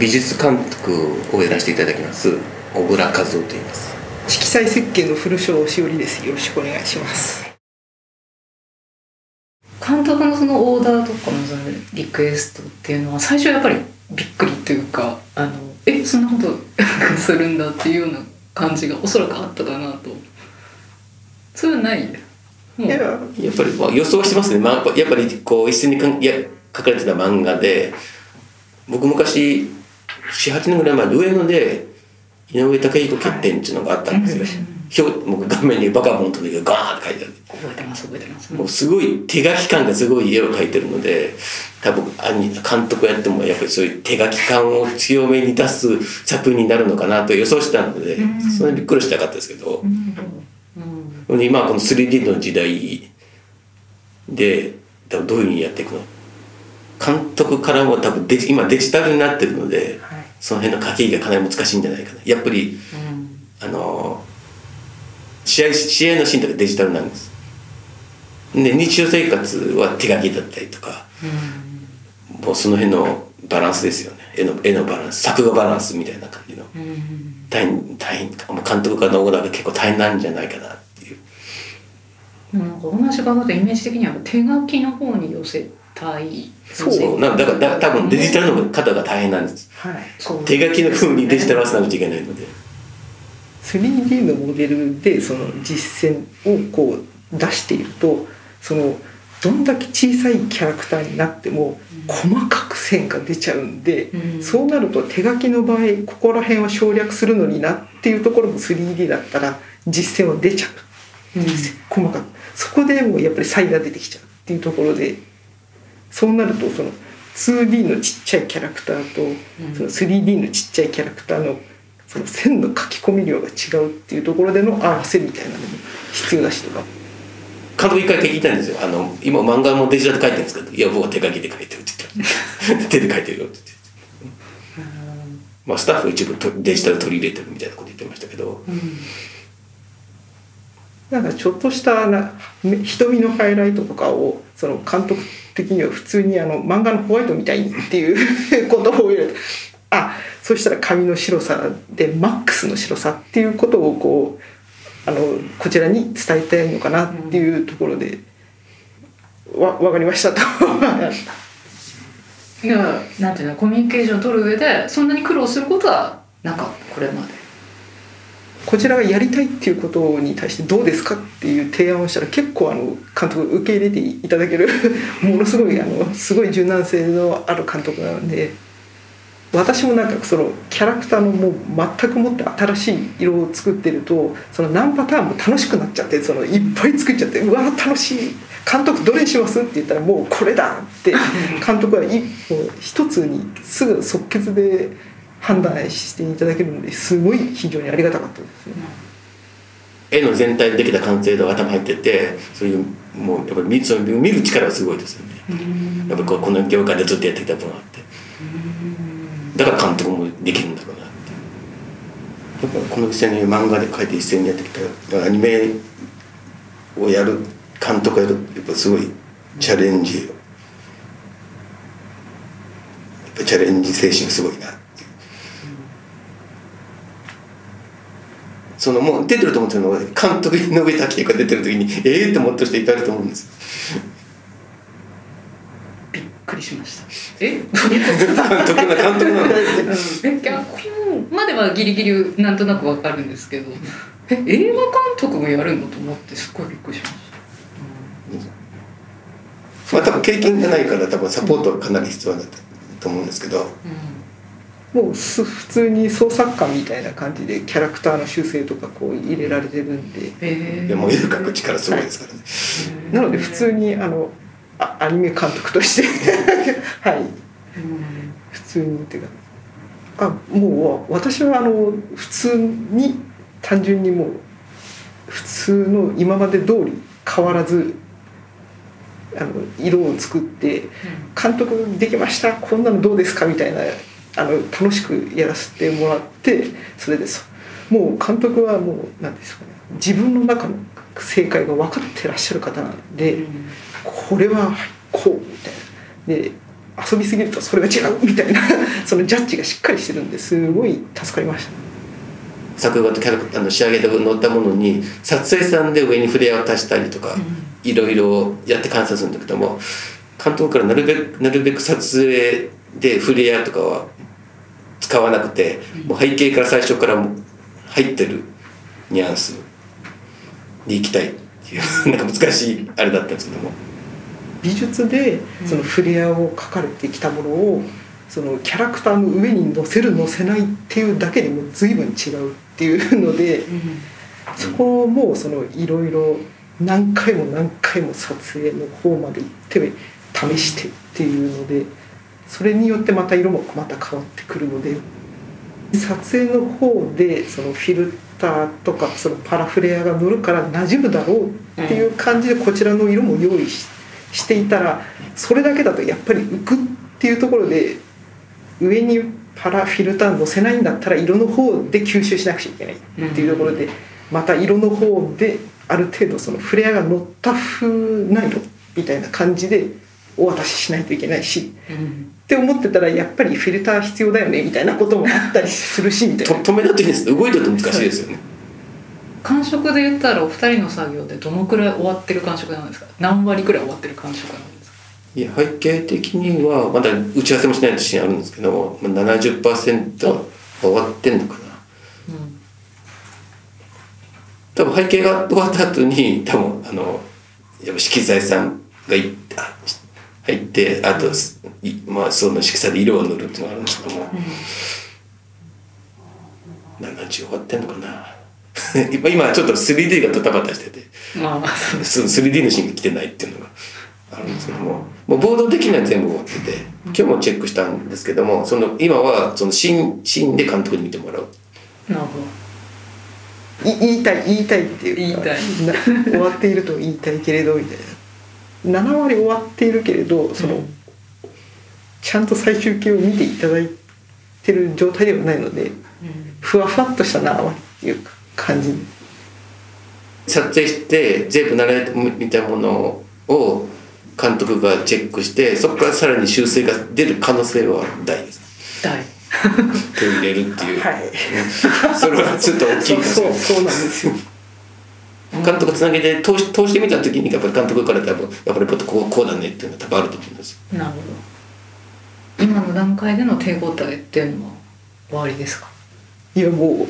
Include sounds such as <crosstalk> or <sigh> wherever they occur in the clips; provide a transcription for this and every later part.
美術監督をやらせていただきます小倉和夫と言います。色彩設計の古城しおりです。よろしくお願いします。監督のそのオーダーとかのそのリクエストっていうのは最初やっぱりびっくりというかあのえそんなこと <laughs> するんだっていうような感じがおそらくあったかなと。それはない？もう。いや。やっぱりまあ予想してますね、まあ、やっぱりこう一緒にかや書かれてた漫画で僕昔48年ぐらい前に上野で井上武彦欠点っていうのがあったんですよ、表もう画面にバカボンとでガーンって書いてある。覚えてます覚えてます。もうすごい手書き感がすごい絵を描いてるので多分兄監督やってもやっぱりそういう手書き感を強めに出す作品になるのかなと予想してたので、それにびっくりしてなかったですけど、うん。今はこの 3D の時代で多分どういうふうにやっていくの？監督からも多分デジ今デジタルになってるので、はいその辺の駆け引きがかなり難しいんじゃないかな。やっぱりうん。あの試合試合のシーンとかデジタルなんです。で日常生活は手書きだったりとかもうその辺のバランスですよね。絵の絵のバランス。作画バランスみたいな感じの。うん。うん大変大変もう監督からのオーダーが結構大変なんじゃないかなっていう。でもなんか同じ画だとイメージ的には手書きの方に寄せたいそうなんだからだ多分デジタルの方が大変なんです。はい。そう。手書きの風にデジタル化さなくちゃいけないので。3D のモデルでその実践をこう出しているとそのどんだけ小さいキャラクターになっても細かく線が出ちゃうんで、うん。そうなると手書きの場合ここら辺は省略するのになっていうところも 3D だったら実践は出ちゃう、うん。細かく。そこでもうやっぱり差異が出てきちゃうっていうところでそうなるとその 2D のちっちゃいキャラクターとうん。その 3D のちっちゃいキャラクターのその線の書き込み量が違うっていうところでの合わせみたいなのも必要だしとか。監督一回聞いたんですよあの今漫画もデジタルで書いてるんですけど「いや僕は手書きで書いてる」って言って <laughs> 手で書いてるよって言って、まあ、スタッフ一部とデジタル取り入れてるみたいなこと言ってましたけど。なんかちょっとしたな瞳のハイライトとかをその監督的には普通にあの漫画のホワイトみたいっていう <laughs> ことを言われてあそしたら髪の白さでマックスの白さっていうことをこうあのこちらに伝えたいのかなっていうところで、わ分かりましたと。<laughs> いやなんていうのコミュニケーションを取る上でそんなに苦労することはなかったこれまでこちらがやりたいっていうことに対してどうですかっていう提案をしたら結構あの監督受け入れていただける <laughs> ものすごいあのすごい柔軟性のある監督なので私もなんかそのキャラクターのもう全くもって新しい色を作ってるとその何パターンも楽しくなっちゃってそのいっぱい作っちゃってうわ楽しい。監督どれにしますって言ったらもうこれだって監督は一歩一つにすぐ即決で判断していただけるのですごい非常にありがたかったですね。絵の全体でできた完成度が頭入っててそういうもうやっぱり見る力がすごいですよね。やっぱこうこの業界でずっとやってきた分があって。だから監督もできるんだろうなって。やっぱこの一斉に漫画で描いて一斉にやってきたアニメをやる監督やるやっぱすごいチャレンジ。やっぱチャレンジ精神がすごいなっていうそのもう出てると思ってるのは監督井上武彦が出てる時にええー、って思ってる人いっぱいいると思うんです。よびっくりしました。え？監督な監督なの？え脚本まではギリギリなんとなくわかるんですけどえ映画監督もやるのと思ってすっごいびっくりしました。まあ多分経験がないから多分サポートがかなり必要だと思うんですけどもうす普通に創作家みたいな感じでキャラクターの修正とかこう入れられてるんで。へでも絵描く力すごいですからね。なので普通にあのあアニメ監督として。はい。普通にっていうかあもう私はあの普通に単純にもう普通の今まで通り変わらずあの色を作って監督できましたこんなのどうですかみたいなあの楽しくやらせてもらってそれです。もう監督はもう何ですかね。自分の中の正解が分かってらっしゃる方なんで、これははいこうみたいな。で遊びすぎるとそれが違うみたいな。<laughs> そのジャッジがしっかりしてるんですごい助かりました。作画とキャラクターの仕上げで乗ったものに撮影さんで上にフレアを足したりとか、いろいろやって観察するんだけども監督からなるべくなるべく撮影でフレアとかは使わなくて、もう背景から最初から入ってるニュアンスでいきたいっていう <laughs> なんか難しいあれだったんですけども。美術でそのフレアを描かれてきたものをそのキャラクターの上に乗せる乗せないっていうだけでも随分違うっていうので、そこもそのいろいろ何回も何回も撮影の方まで行って試してっていうのでそれによってまた色もまた変わってくるので撮影の方でそのフィルターとかそのパラフレアが乗るから馴染むだろうっていう感じでこちらの色も用意ししていたらそれだけだとやっぱり浮くっていうところで上にパラフィルター乗せないんだったら色の方で吸収しなくちゃいけないっていうところでまた色の方である程度そのフレアが乗った風な色みたいな感じでお渡ししないといけないし、って思ってたらやっぱりフィルター必要だよねみたいなこともあったりするしみたいな。止めなっていいんです動いてると難しいですよね。感触で言ったらお二人の作業でどのくらい終わってる感触なんですか？何割くらい終わってる感触なんですか？いや背景的にはまだ打ち合わせもしないとシーンあるんですけどまあ70%は終わってんのかな。うん。多分背景が終わった後に多分あのやっぱ色彩さんがいあ入ってあといまあその色彩で色を塗るっていうのがあるんですけども、70終わってんのかな。<laughs> 今今ちょっと 3D がドタバタしてて。まあその 3D のシーンが来てないっていうのがあるんですけども。もうボード的には全部終わってて今日もチェックしたんですけどもその今はそのシーンシーンで監督に見てもらう。なるほど。い言いたい言いたいっていうか。言い。な終わっていると言いたいけれどみたいな7割終わっているけれどその、うんちゃんと最終形を見ていただいてる状態ではないのでふわふわっとした7割っていうか感じ。撮影して全部慣れみたものを監督がチェックしてそこからさらに修正が出る可能性は大です。大。手を入れるっていう、はい。それはちょっと大きいそうかもしれない。そうそうなんですよ監督つなげて通し通してみた時にやっぱり監督から多分やっぱりもっとこうこうだねっていうのが多分あると思うんです。よなるほど。今の段階での手応えっていうのは終わりですか？いやもう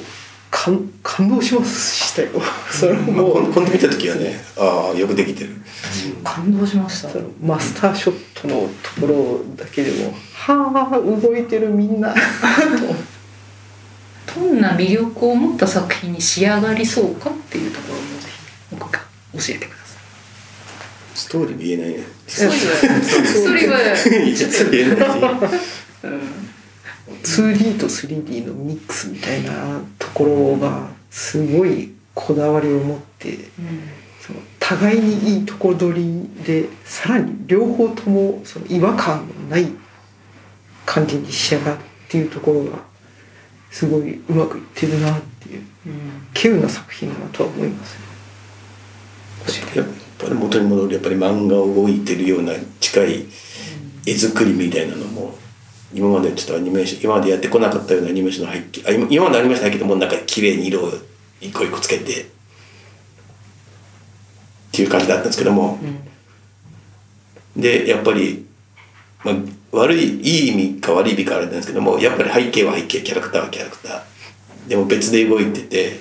感感動しましたよ。それまあ、もう今度見た時はねああよくできてる。感動しました。そのマスターショットのところだけでもはあ動いてるみんな。<laughs> どんな魅力を持った作品に仕上がりそうかっていうとこえてください。ストーリーも言えないね。ストーリーはストーリーは実は言えないし 2D と 3D のミックスみたいなところがすごいこだわりを持ってその互いにいいとこ取りでさらに両方ともその違和感のない感じに仕上がるっていうところがすごいうまくいってるなっていう稀有な作品だとは思いますね。やっぱり元に戻るやっぱり漫画を動いてるような近い絵作りみたいなのも今までちょっとアニメーション今までやってこなかったようなアニメーションの背景あ今までアニメーションの背景もなんか綺麗に色を一個一個つけてっていう感じだったんですけども、でやっぱり、まあ、悪いいい意味か悪い意味かあれなんですけどもやっぱり背景は背景キャラクターはキャラクター。でも別で動いてて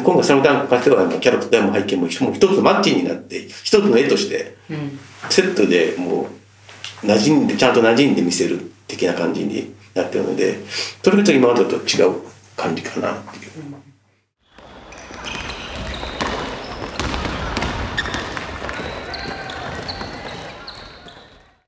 今回その段階キャラクターも背景も一つマッチになって一つの絵としてセットでもう馴染んでちゃんと馴染んで見せる的な感じになってるのでそれがちょっと今までと違う感じかなっていう。